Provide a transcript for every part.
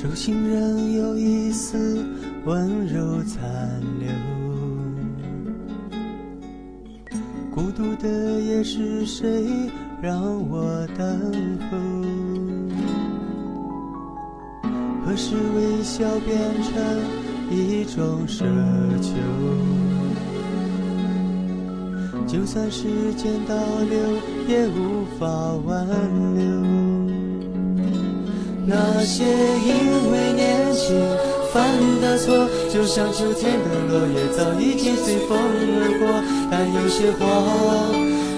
手心仍有一丝温柔残留，孤独的夜是谁让我等候？何时微笑变成一种奢求？就算时间倒流，也无法挽留。那些因为年轻犯的错，就像秋天的落叶，早已经随风而过。但有些话，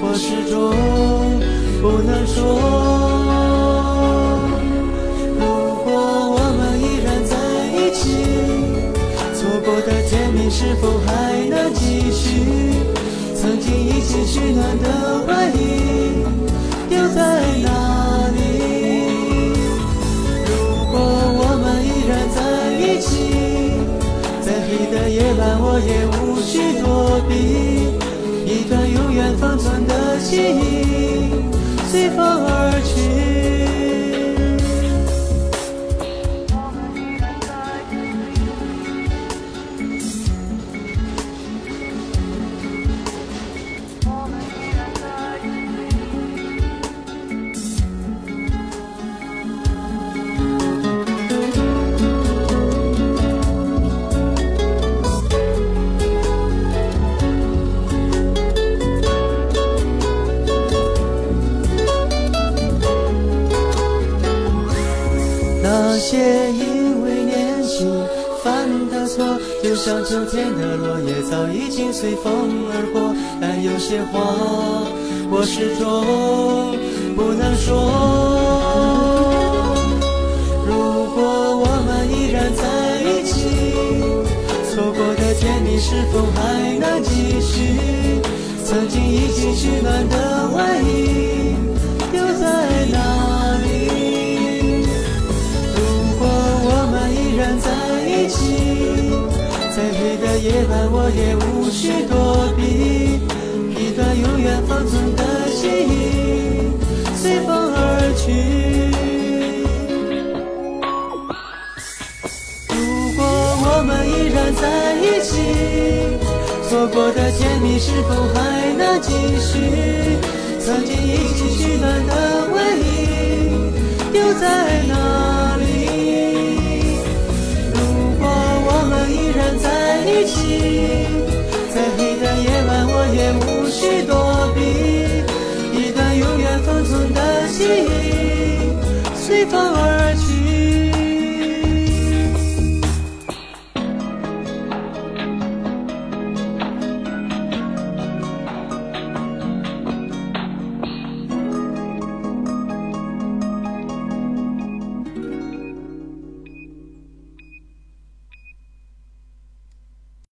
我始终不能说。如果我们依然在一起，错过的甜蜜是否还能继续？曾经一起取暖的在黑的夜晚，我也无需躲避，一段永远封存的记忆，随风些因为年轻犯的错，就像秋天的落叶，早已经随风而过。但有些话，我始终不能说。如果我们依然在一起，错过的甜蜜是否还能继续？曾经一起取暖的外衣，再黑的夜晚，我也无需躲避。一段永远封存的记忆，随风而去。如果我们依然在一起，错过的甜蜜是否还能继续？曾经一起取暖的温，一起，再黑的夜晚，我也无需躲避。一段永远封存的记忆，随风而。